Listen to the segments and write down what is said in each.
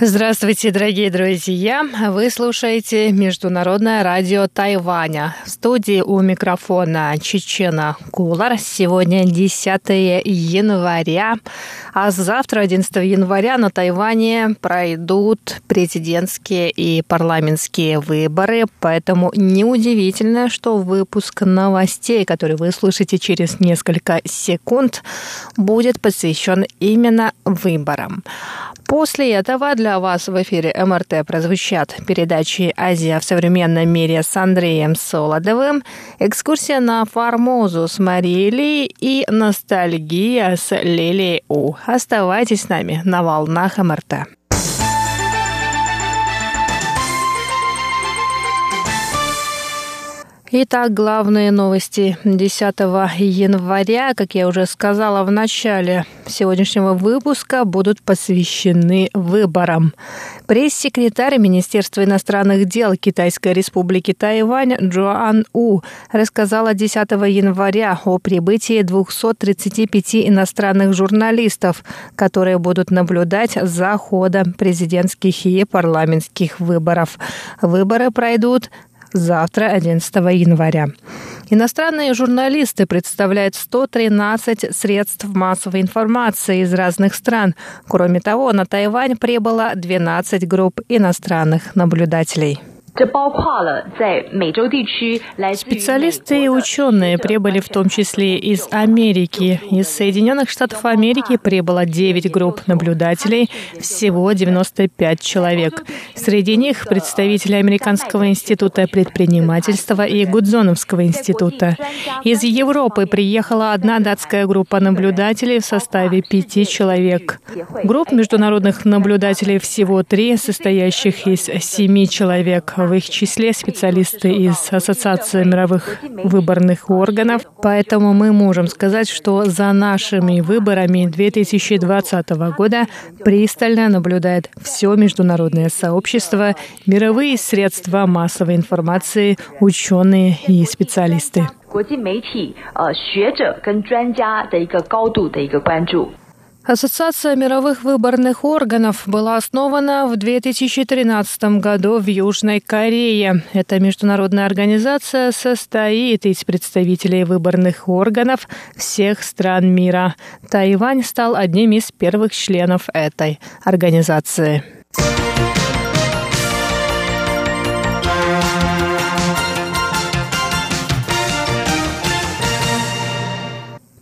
Здравствуйте, дорогие друзья! Вы слушаете Международное радио Тайваня. В студии у микрофона Чечена Кулар. Сегодня 10 января, а завтра, 11 января, на Тайване пройдут президентские и парламентские выборы, поэтому неудивительно, что выпуск новостей, который вы слышите через несколько секунд, будет посвящен именно выборам. После этого для вас в эфире МРТ прозвучат передачи «Азия в современном мире» с Андреем Солодовым, экскурсия на Формозу с Марией и ностальгия с Лилией У. Оставайтесь с нами на волнах МРТ. Итак, главные новости 10 января, как я уже сказала в начале сегодняшнего выпуска, будут посвящены выборам. Пресс-секретарь Министерства иностранных дел Китайской республики Тайвань Джоан У рассказала 10 января о прибытии 235 иностранных журналистов, которые будут наблюдать за ходом президентских и парламентских выборов. Выборы пройдут завтра, 11 января. Иностранные журналисты представляют 113 средств массовой информации из разных стран. Кроме того, на Тайвань прибыло 12 групп иностранных наблюдателей. Специалисты и ученые прибыли в том числе из Америки. Из Соединенных Штатов Америки прибыло 9 групп наблюдателей, всего 95 человек. Среди них представители Американского института предпринимательства и Гудзоновского института. Из Европы приехала одна датская группа наблюдателей в составе пяти человек. Групп международных наблюдателей всего три, состоящих из семи человек в их числе специалисты из Ассоциации мировых выборных органов, поэтому мы можем сказать, что за нашими выборами 2020 года пристально наблюдает все международное сообщество, мировые средства массовой информации, ученые и специалисты. 国际媒体、呃学者跟专家的一个高度的一个关注。 Ассоциация мировых выборных органов была основана в 2013 году в Южной Корее. Эта международная организация состоит из представителей выборных органов всех стран мира. Тайвань стал одним из первых членов этой организации.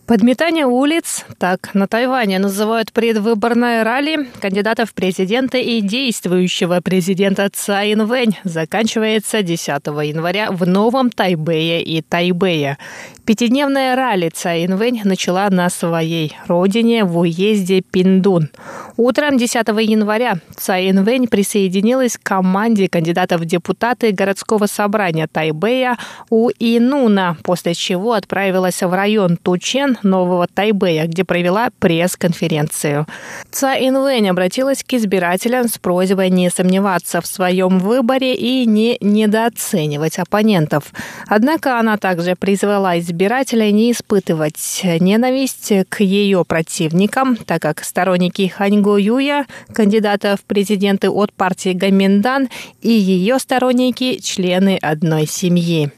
Подметание улиц, так на Тайване называют предвыборное ралли кандидатов в президенты и действующего президента Цай Вэнь, заканчивается 10 января в Новом Тайбэе и Тайбэе. Пятидневная ралли Цай Вэнь начала на своей родине в уезде Пиндун. Утром 10 января Цай Вэнь присоединилась к команде кандидатов в депутаты городского собрания Тайбэя у Инуна, после чего отправилась в район Тучен Нового Тайбэя, где провела пресс-конференцию. Ца Инвэнь обратилась к избирателям с просьбой не сомневаться в своем выборе и не недооценивать оппонентов. Однако она также призвала избирателей не испытывать ненависть к ее противникам, так как сторонники Ханьго Юя, кандидата в президенты от партии Гаминдан, и ее сторонники – члены одной семьи.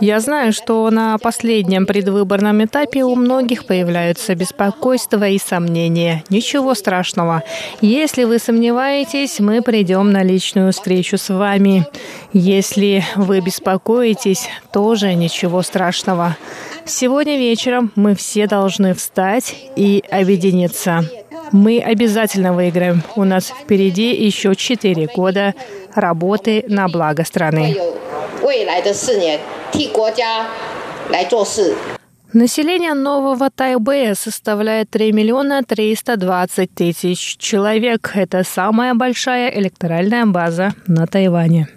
Я знаю, что на последнем предвыборном этапе у многих появляются беспокойства и сомнения. Ничего страшного. Если вы сомневаетесь, мы придем на личную встречу с вами. Если вы беспокоитесь, тоже ничего страшного. Сегодня вечером мы все должны встать и объединиться. Мы обязательно выиграем. У нас впереди еще четыре года работы на благо страны. Население Нового Тайбэя составляет 3 миллиона 320 тысяч человек. Это самая большая электоральная база на Тайване.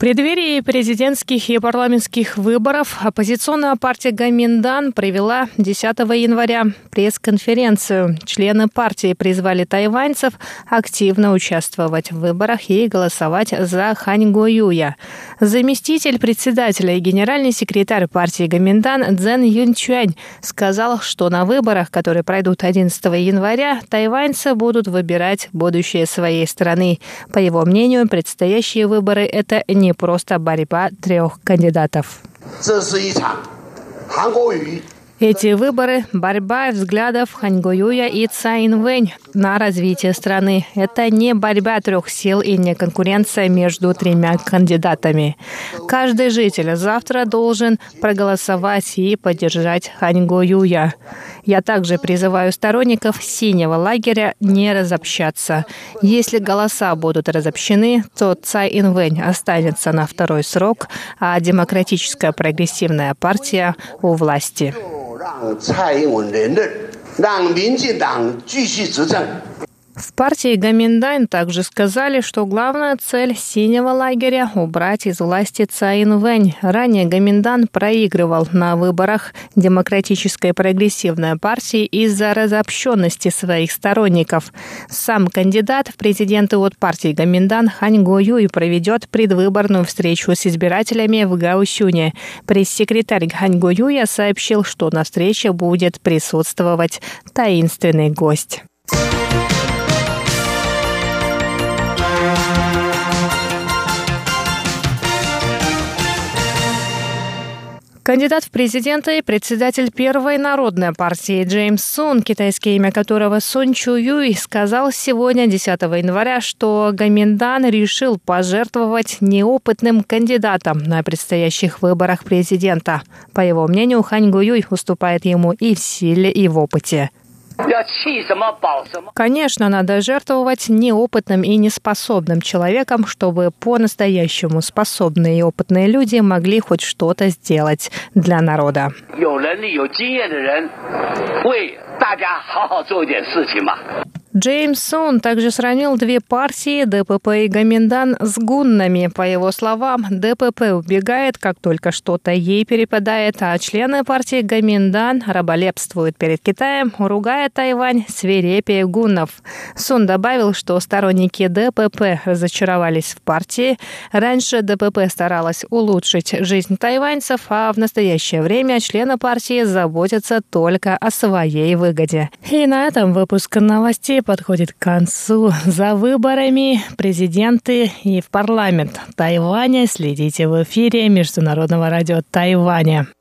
Преддверии президентских и парламентских выборов оппозиционная партия Гаминдан провела 10 января пресс-конференцию. Члены партии призвали тайваньцев активно участвовать в выборах и голосовать за Хань Гоюя. Заместитель председателя и генеральный секретарь партии Гаминдан Цзэн Юнчуань сказал, что на выборах, которые пройдут 11 января, тайваньцы будут выбирать будущее своей страны. По его мнению, предстоящие выборы – это не не просто борьба трех кандидатов. Эти выборы – борьба взглядов Ханьгоюя и Цаин Вэнь на развитие страны. Это не борьба трех сил и не конкуренция между тремя кандидатами. Каждый житель завтра должен проголосовать и поддержать Ханьгоюя. Я также призываю сторонников синего лагеря не разобщаться. Если голоса будут разобщены, то Цай Инвэнь останется на второй срок, а Демократическая прогрессивная партия у власти. 蔡英文连任，让民进党继续执政。В партии Гаминдайн также сказали, что главная цель синего лагеря – убрать из власти Цаин Вэнь. Ранее Гаминдан проигрывал на выборах Демократической прогрессивной партии из-за разобщенности своих сторонников. Сам кандидат в президенты от партии Гаминдан Хань Го Юй проведет предвыборную встречу с избирателями в Гаусюне. Пресс-секретарь Хань Го Юя сообщил, что на встрече будет присутствовать таинственный гость. Кандидат в президенты и председатель первой народной партии Джеймс Сун, китайское имя которого Сун Чу Юй, сказал сегодня, 10 января, что Гаминдан решил пожертвовать неопытным кандидатом на предстоящих выборах президента. По его мнению, Хань Гуюй уступает ему и в силе, и в опыте. Конечно, надо жертвовать неопытным и неспособным человеком, чтобы по-настоящему способные и опытные люди могли хоть что-то сделать для народа. Джеймс Сон также сравнил две партии ДПП и Гаминдан с гуннами. По его словам, ДПП убегает, как только что-то ей перепадает, а члены партии Гаминдан раболепствуют перед Китаем, ругая Тайвань свирепее гуннов. Сун добавил, что сторонники ДПП разочаровались в партии. Раньше ДПП старалась улучшить жизнь тайваньцев, а в настоящее время члены партии заботятся только о своей выгоде. И на этом выпуск новостей подходит к концу. За выборами президенты и в парламент Тайваня следите в эфире Международного радио Тайваня.